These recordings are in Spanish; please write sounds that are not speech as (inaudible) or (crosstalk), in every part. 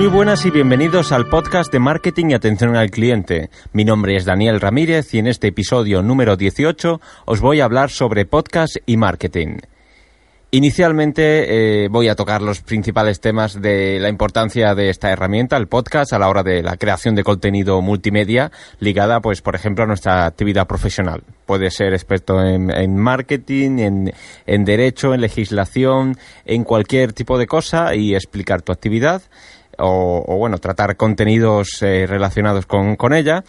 Muy buenas y bienvenidos al podcast de marketing y atención al cliente. Mi nombre es Daniel Ramírez y en este episodio número 18 os voy a hablar sobre podcast y marketing. Inicialmente eh, voy a tocar los principales temas de la importancia de esta herramienta, el podcast, a la hora de la creación de contenido multimedia ligada, pues, por ejemplo, a nuestra actividad profesional. Puedes ser experto en, marketing, en, derecho, en legislación, en cualquier tipo de cosa y explicar tu actividad o, bueno, tratar contenidos eh, relacionados con, con ella.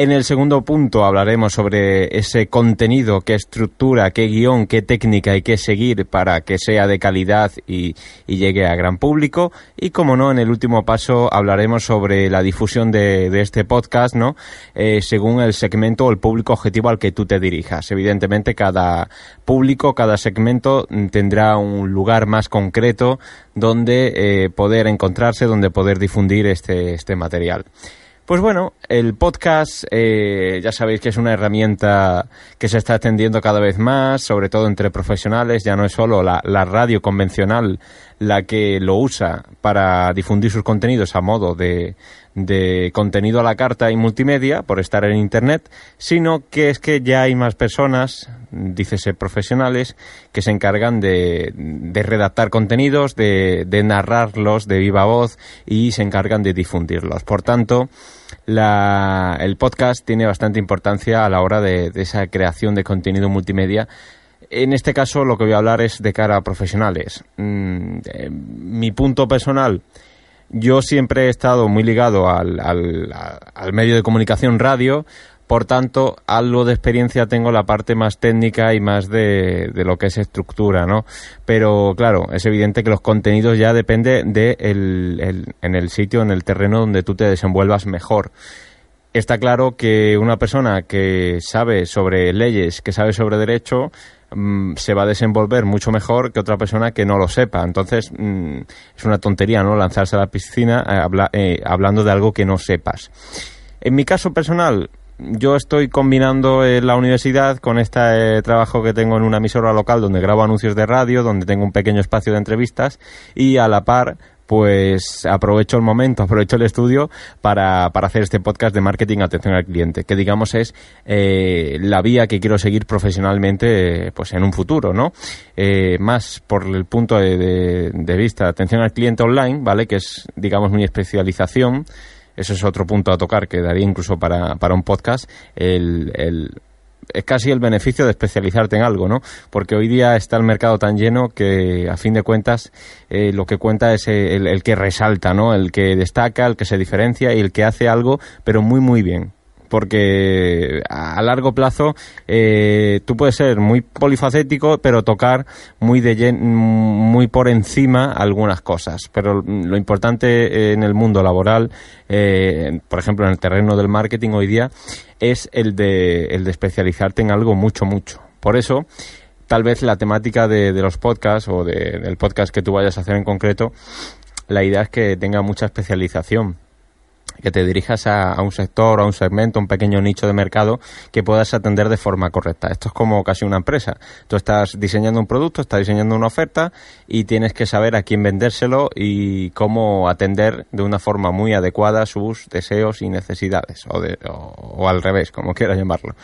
En el segundo punto hablaremos sobre ese contenido, qué estructura, qué guion, qué técnica hay que seguir para que sea de calidad y, llegue a gran público. Y como no, en el último paso hablaremos sobre la difusión de, este podcast, ¿no? Eh, según el segmento o el público objetivo al que tú te dirijas. Evidentemente, cada público, cada segmento tendrá un lugar más concreto donde eh, poder encontrarse, donde poder difundir este, este material. Pues bueno, el podcast eh, ya sabéis que es una herramienta que se está extendiendo cada vez más, sobre todo entre profesionales, ya no es solo la, radio convencional la que lo usa para difundir sus contenidos a modo de, de contenido a la carta y multimedia por estar en Internet, sino que es que ya hay más personas, dícese profesionales, que se encargan de, de redactar contenidos, de, de narrarlos de viva voz y se encargan de difundirlos. Por tanto, la, el podcast tiene bastante importancia a la hora de, esa creación de contenido multimedia. En este caso lo que voy a hablar es de cara a profesionales. Mm, eh, mi punto personal, yo siempre he estado muy ligado al, al medio de comunicación radio, por tanto, algo de experiencia tengo la parte más técnica y más de, lo que es estructura, ¿no? Pero claro, es evidente que los contenidos ya depende de en el sitio, en el terreno donde tú te desenvuelvas mejor. Está claro que una persona que sabe sobre leyes, que sabe sobre derecho, mm, se va a desenvolver mucho mejor que otra persona que no lo sepa. Entonces, mm, es una tontería, ¿no? Lanzarse a la piscina eh, eh, hablando de algo que no sepas. En mi caso personal, yo estoy combinando en la universidad con este eh, trabajo que tengo en una emisora local donde grabo anuncios de radio, donde tengo un pequeño espacio de entrevistas y a la par pues aprovecho el momento, (laughs) aprovecho el estudio para, para hacer este podcast de marketing atención al cliente, que digamos es eh, la vía que quiero seguir profesionalmente pues en un futuro, ¿no? Eh, más por el punto de, de vista de atención al cliente online, ¿vale? Que es, digamos, mi especialización eso es otro punto a tocar que daría incluso para, para un podcast, el, el es casi el beneficio de especializarte en algo, ¿no? Porque hoy día está el mercado tan lleno que, a fin de cuentas, eh, lo que cuenta es el, el, que resalta, ¿no? El que destaca, el que se diferencia y el que hace algo, pero muy, muy bien porque a largo plazo eh, tú puedes ser muy polifacético, pero tocar muy de muy por encima algunas cosas. Pero lo importante en el mundo laboral, eh, por ejemplo en el terreno del marketing hoy día, es el de, el de especializarte en algo mucho, mucho. Por eso, tal vez la temática de, los podcasts o del podcast que tú vayas a hacer en concreto, la idea es que tenga mucha especialización que te dirijas a, un sector, a un segmento, un pequeño nicho de mercado que puedas atender de forma correcta. Esto es como casi una empresa. Tú estás diseñando un producto, estás diseñando una oferta y tienes que saber a quién vendérselo y cómo atender de una forma muy adecuada sus deseos y necesidades, o, o al revés, como quieras llamarlo.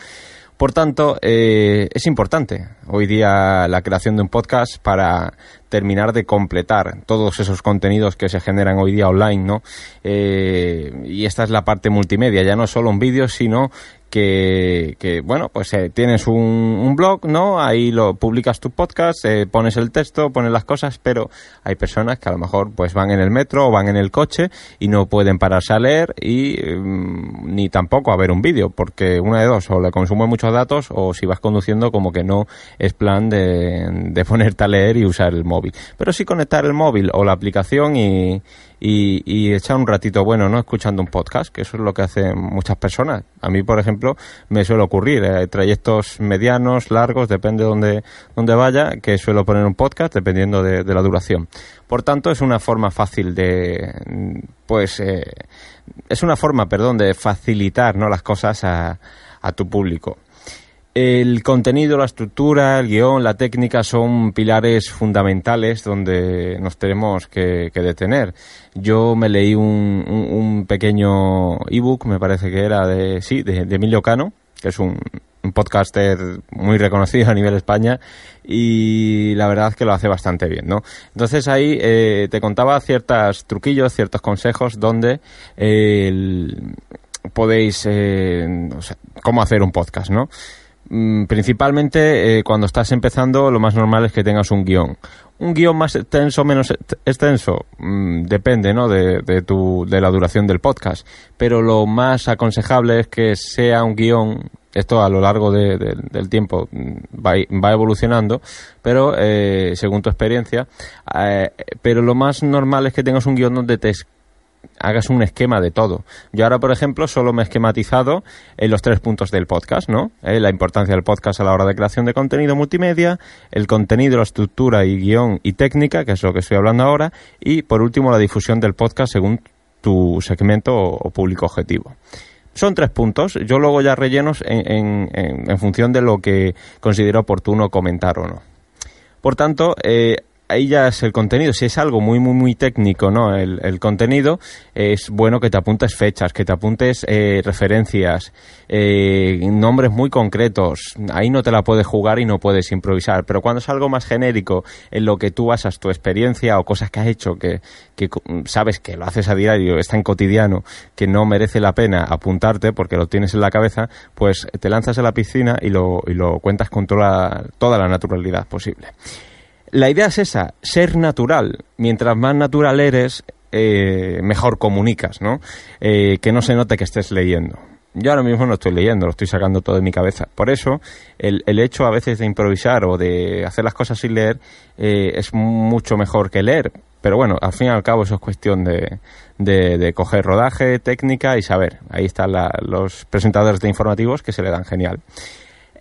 Por tanto, eh, es importante hoy día la creación de un podcast para terminar de completar todos esos contenidos que se generan hoy día online, ¿no? Eh, y esta es la parte multimedia, ya no solo un vídeo, sino que, que bueno, pues eh, tienes un, un, blog, ¿no? Ahí lo publicas tu podcast, eh, pones el texto, pones las cosas, pero hay personas que a lo mejor pues van en el metro o van en el coche y no pueden pararse a leer y mm, ni tampoco a ver un vídeo, porque una de dos, o le consume muchos datos o si vas conduciendo como que no es plan de, de (laughs) ponerte a leer y usar el móvil. Pero sí conectar el móvil o la aplicación y, y, echar un ratito bueno, ¿no? Escuchando un podcast, que eso es lo que hacen muchas personas. A mí, por ejemplo, me suele ocurrir, eh, trayectos medianos, largos, depende de donde, donde vaya, que suelo poner un podcast dependiendo de, la duración. Por tanto, es una forma fácil de, pues, eh, es una forma, perdón, de facilitar, ¿no? Las cosas a, a tu público. El contenido, la estructura, el guion, la técnica son pilares fundamentales donde nos tenemos que, detener. Yo me leí un, un, pequeño ebook, me parece que era de, sí, de, Emilio Cano, que es un, un podcaster muy reconocido a nivel España y la verdad es que lo hace bastante bien, ¿no? Entonces ahí eh, te contaba ciertos truquillos, ciertos consejos donde podéis, eh, cómo hacer un podcast, ¿no? Mm, principalmente eh, cuando estás empezando lo más normal es que tengas un guion. Un guion más extenso menos extenso mm, depende ¿no? de, de, tu, de la duración del podcast, pero lo más aconsejable es que sea un guion esto a lo largo del tiempo mm, va, va evolucionando, pero eh, según tu experiencia, eh, pero lo más normal es que tengas un guion donde te hagas un esquema de todo. Yo ahora, por ejemplo, solo me he esquematizado en los tres puntos del podcast, ¿no? Eh, la importancia del podcast a la hora de creación de contenido multimedia, el contenido, la estructura y guion y técnica, que es lo que estoy hablando ahora, y por último la difusión del podcast según tu segmento o, público objetivo. Son tres puntos. Yo luego ya rellenos en, función de lo que considero oportuno comentar o no. Por tanto, eh, ahí ya es el contenido. Si es algo muy, muy, muy técnico, ¿no? El, contenido, es bueno que te apuntes fechas, que te apuntes eh, referencias, eh, nombres muy concretos. Ahí no te la puedes jugar y no puedes improvisar. Pero cuando es algo más genérico, en lo que tú basas tu experiencia o cosas que has hecho, que, que sabes que lo haces a diario, está en cotidiano, que no merece la pena apuntarte porque lo tienes en la cabeza, pues te lanzas a la piscina y lo, y lo cuentas con toda toda la naturalidad posible. La idea es esa, ser natural. Mientras más natural eres, eh, mejor comunicas, ¿no? Eh, que no se note que estés leyendo. Yo ahora mismo no estoy leyendo, lo estoy sacando todo de mi cabeza. Por eso, el, el hecho a veces de improvisar o de hacer las cosas sin leer eh, es mucho mejor que leer. Pero bueno, al fin y al cabo eso es cuestión de, de, de coger rodaje, técnica y saber. Ahí están los presentadores de informativos que se le dan genial.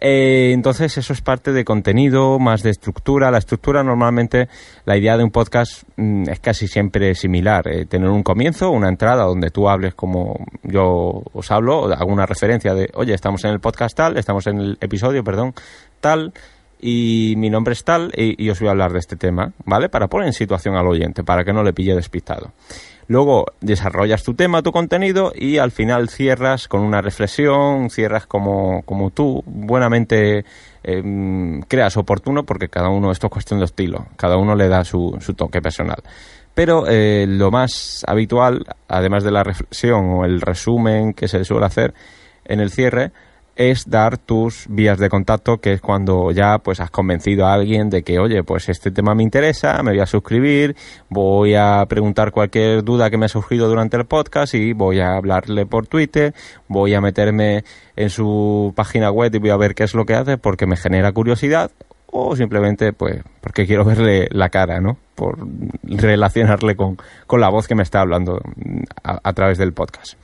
Eh, entonces eso es parte de contenido, más de estructura. La estructura normalmente, la idea de un podcast mm, es casi siempre similar. Eh, tener un comienzo, una entrada donde tú hables como yo os hablo, alguna referencia de, oye, estamos en el podcast tal, estamos en el episodio, perdón, tal, y mi nombre es tal, y, os voy a hablar de este tema, ¿vale? Para poner en situación al oyente, para que no le pille despistado. Luego desarrollas tu tema, tu contenido y al final cierras con una reflexión, cierras como, como tú buenamente em, creas oportuno porque cada uno, esto es cuestión de estilo, cada uno le da su, su toque personal. Pero eh, lo más habitual, además de la reflexión o el resumen que se suele hacer en el cierre, es dar tus vías de contacto, que es cuando ya pues has convencido a alguien de que, oye, pues este tema me interesa, me voy a suscribir, voy a preguntar cualquier duda que me ha surgido durante el podcast y voy a hablarle por Twitter, voy a meterme en su página web y voy a ver qué es lo que hace porque me genera curiosidad o simplemente pues porque quiero verle la cara, ¿no? Por relacionarle con, con la voz que me está hablando a través del podcast.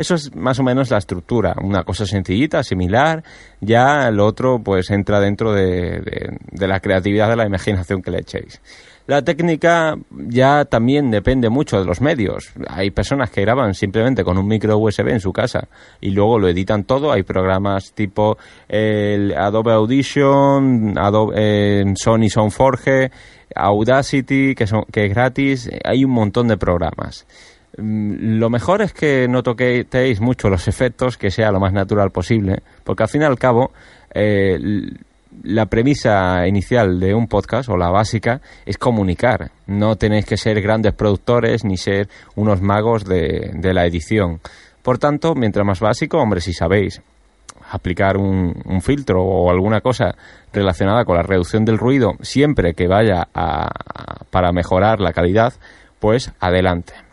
Eso es más o menos la estructura, una cosa sencillita, similar, ya lo otro pues entra dentro de, la creatividad, de la imaginación que le echéis. La técnica ya también depende mucho de los medios. Hay personas que graban simplemente con un micro USB en su casa y luego lo editan todo. Hay programas tipo el Adobe Audition, Adobe eh, Sony Soundforge, Audacity, que, son, que es gratis. Hay un montón de programas. Mm, lo mejor es que no toquéis mucho los efectos, que sea lo más natural posible, porque al fin y al cabo eh, la premisa inicial de un podcast o la básica es comunicar. No tenéis que ser grandes productores ni ser unos magos de, la edición. Por tanto, mientras más básico, hombre, si sabéis aplicar un, filtro o alguna cosa relacionada con la reducción del ruido siempre que vaya para mejorar la calidad, pues adelante.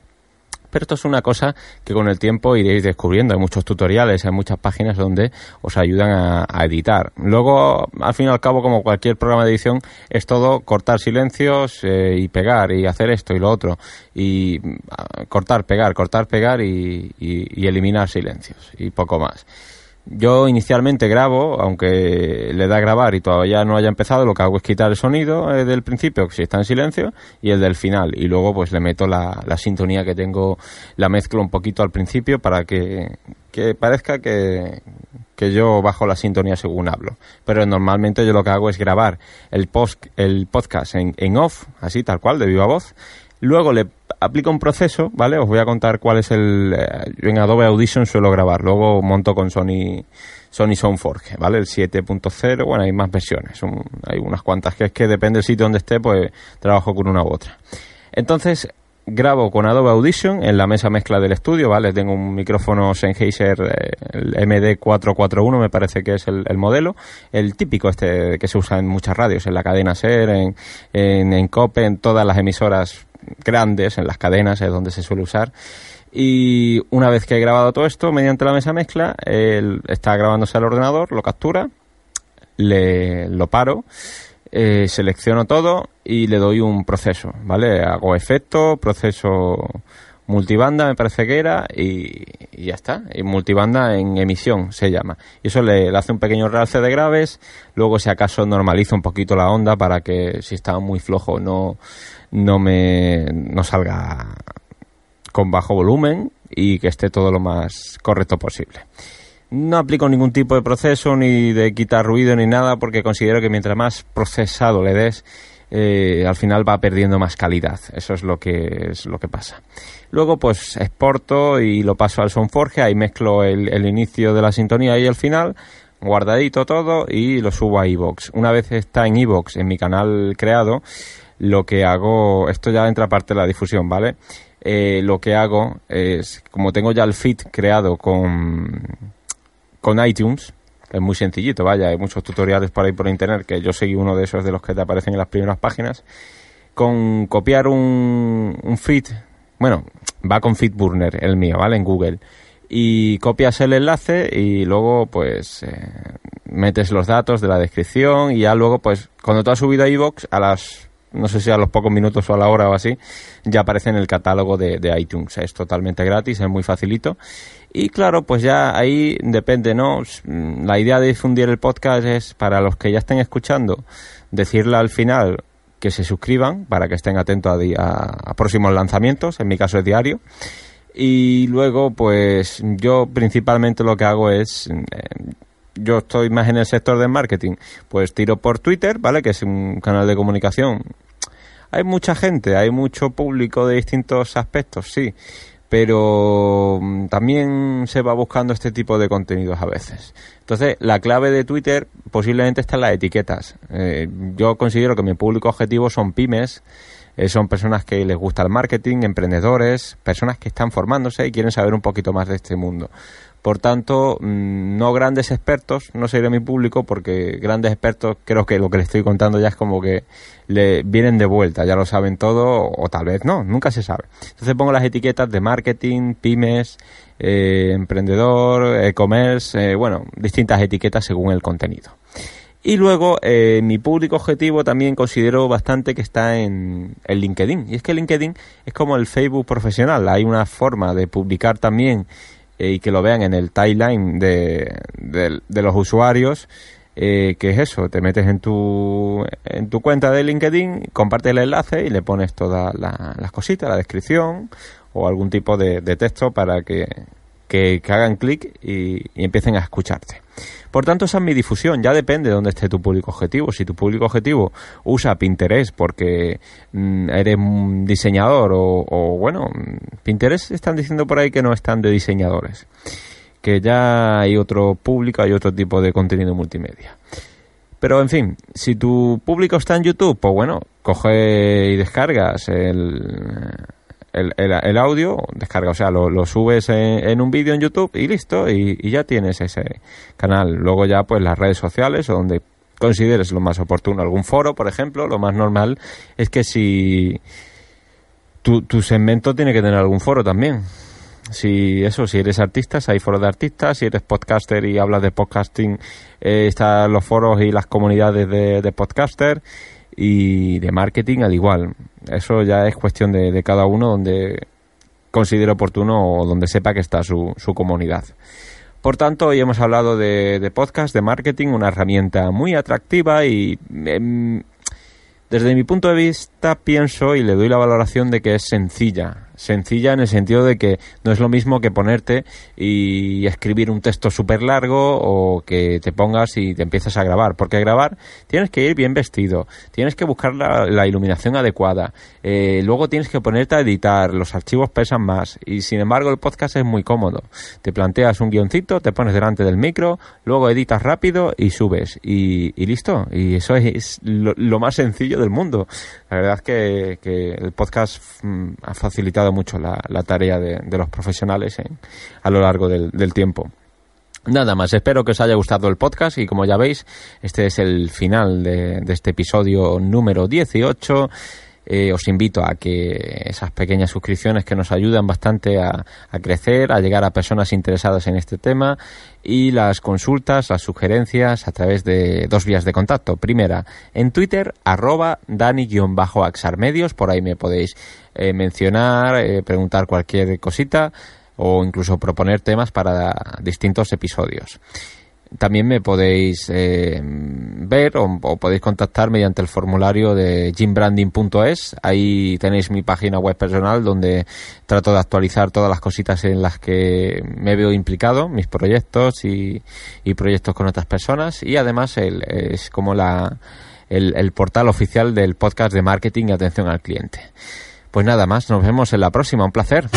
Pero esto es una cosa que con el tiempo iréis descubriendo. Hay muchos tutoriales, hay muchas páginas donde os ayudan a, editar. Luego, al fin y al cabo, como cualquier programa de edición, es todo cortar silencios eh, y pegar y hacer esto y lo otro. Y ah, cortar, pegar, cortar, pegar y, y eliminar silencios y poco más. Yo inicialmente grabo, aunque le da a grabar y todavía no haya empezado, lo que hago es quitar el sonido eh, del principio, si está en silencio, y el del final. Y luego pues le meto la, la sintonía que tengo, la mezclo un poquito al principio para que, que parezca que, que yo bajo la sintonía según hablo. Pero normalmente yo lo que hago es grabar el, post, el podcast en, en off, así tal cual, de viva voz. Luego le aplico un proceso, ¿vale? Os voy a contar cuál es el... Eh, yo en Adobe Audition suelo grabar, luego monto con Sony Sony Soundforge, ¿vale? El 7.0, bueno, hay más versiones, hay unas cuantas, que es que depende del sitio donde esté, pues trabajo con una u otra. Entonces, grabo con Adobe Audition en la mesa mezcla del estudio, ¿vale? Tengo un micrófono Sennheiser, eh, el MD441 me parece que es el, modelo, el típico este que se usa en muchas radios, en la cadena SER, en, en, en COPE, en todas las emisoras grandes, en las cadenas es donde se suele usar. Y una vez que he grabado todo esto mediante la mesa mezcla, él está grabándose al ordenador, lo captura, le, lo paro, eh, selecciono todo y le doy un proceso, ¿vale? Hago efecto, proceso multibanda me parece que era y, ya está. Y multibanda en emisión se llama. Y eso le, hace un pequeño realce de graves, luego si acaso normaliza un poquito la onda para que si está muy flojo no no me no salga con bajo volumen y que esté todo lo más correcto posible. No aplico ningún tipo de proceso ni de quitar ruido ni nada porque considero que mientras más procesado le des, eh, al final va perdiendo más calidad. Eso es lo que es lo que pasa. Luego pues exporto y lo paso al Soundforge, ahí mezclo el, el inicio de la sintonía y el final, guardadito todo y lo subo a iVoox. Una vez está en iVoox, en mi canal creado, lo que hago, esto ya entra parte de la difusión, ¿vale? Eh, lo que hago es, como tengo ya el feed creado con, con iTunes, es muy sencillito, vaya, hay muchos tutoriales por ahí por internet, que yo seguí uno de esos de los que te aparecen en las primeras páginas, con copiar un, un feed, bueno, va con FeedBurner, el mío, ¿vale? En Google. Y copias el enlace y luego, pues, eh, metes los datos de la descripción y ya luego, pues, cuando tú has subido a iVoox, a las no sé si a los pocos minutos o a la hora o así, ya aparece en el catálogo de, iTunes. Es totalmente gratis, es muy facilito. Y claro, pues ya ahí depende, ¿no? La idea de difundir el podcast es para los que ya estén escuchando, decirle al final que se suscriban para que estén atentos a, a próximos lanzamientos, en mi caso es diario. Y luego, pues yo principalmente lo que hago es, eh, yo estoy más en el sector del marketing, pues tiro por Twitter, ¿vale? Que es un canal de comunicación. Hay mucha gente, hay mucho público de distintos aspectos, sí, pero mm, también se va buscando este tipo de contenidos a veces. Entonces, la clave de Twitter posiblemente está en las etiquetas. Eh, yo considero que mi público objetivo son pymes, eh, son personas que les gusta el marketing, emprendedores, personas que están formándose y quieren saber un poquito más de este mundo. Por tanto, mm, no grandes expertos, no sería mi público, porque grandes expertos creo que lo que le estoy contando ya es como que le vienen de vuelta, ya lo saben todo, o tal vez no, nunca se sabe. Entonces pongo las etiquetas de marketing, pymes, eh, emprendedor, e-commerce, eh, bueno, distintas etiquetas según el contenido. Y luego, eh, mi público objetivo también considero bastante que está en el LinkedIn. Y es que LinkedIn es como el Facebook profesional. Hay una forma de publicar también eh, y que lo vean en el timeline de, de, los usuarios. Eh, que es eso, te metes en tu, en tu cuenta de LinkedIn, compartes el enlace y le pones todas las cositas, la descripción o algún tipo de, de texto para que, que, hagan clic y, empiecen a escucharte. Por tanto, esa es mi difusión. Ya depende de dónde esté tu público objetivo. Si tu público objetivo usa Pinterest porque mm, eres un diseñador o, bueno, Pinterest están diciendo por ahí que no están de diseñadores. Que ya hay otro público, hay otro tipo de contenido multimedia. Pero en fin, si tu público está en YouTube, pues bueno, coge y descargas el, el, audio, descarga, o sea, lo, subes en, un vídeo en YouTube y listo, y, ya tienes ese canal. Luego ya pues las redes sociales o donde consideres lo más oportuno, algún foro, por ejemplo, lo más normal es que si tu, tu segmento tiene que tener algún foro también. Si eso, si eres artista, hay foros de artistas, si eres podcaster y hablas de podcasting, eh, están los foros y las comunidades de, de podcaster y de marketing al igual. Eso ya es cuestión de, cada uno donde considere oportuno o donde sepa que está su, su comunidad. Por tanto, hoy hemos hablado de, podcast, de marketing, una herramienta muy atractiva y em, desde mi punto de vista pienso y le doy la valoración de que es sencilla sencilla en el sentido de que no es lo mismo que ponerte y escribir un texto súper largo o que te pongas y te empiezas a grabar. Porque grabar tienes que ir bien vestido, tienes que buscar la, iluminación adecuada, eh, luego tienes que ponerte a editar, los archivos pesan más y sin embargo el podcast es muy cómodo. Te planteas un guioncito, te pones delante del micro, luego editas rápido y subes y, listo. Y eso es lo, más sencillo del mundo. La verdad es que, que el podcast mm, ha facilitado mucho la, tarea de, los profesionales a lo largo del, tiempo. Nada más, espero que os haya gustado el podcast y como ya veis, este es el final de, este episodio número 18. Eh, os invito a que esas pequeñas suscripciones que nos ayudan bastante a, crecer, a llegar a personas interesadas en este tema y las consultas, las sugerencias a través de dos vías de contacto. Primera, en Twitter, arroba dani-axarmedios, por ahí me podéis eh, mencionar, eh, preguntar cualquier cosita o incluso proponer temas para distintos episodios. También me podéis eh, ver o, podéis contactar mediante el formulario de gymbranding.es. Ahí tenéis mi página web personal donde trato de actualizar todas las cositas en las que me veo implicado, mis proyectos y, proyectos con otras personas. Y además es como la, el portal oficial del podcast de marketing y atención al cliente. Pues nada más, nos vemos en la próxima, un placer.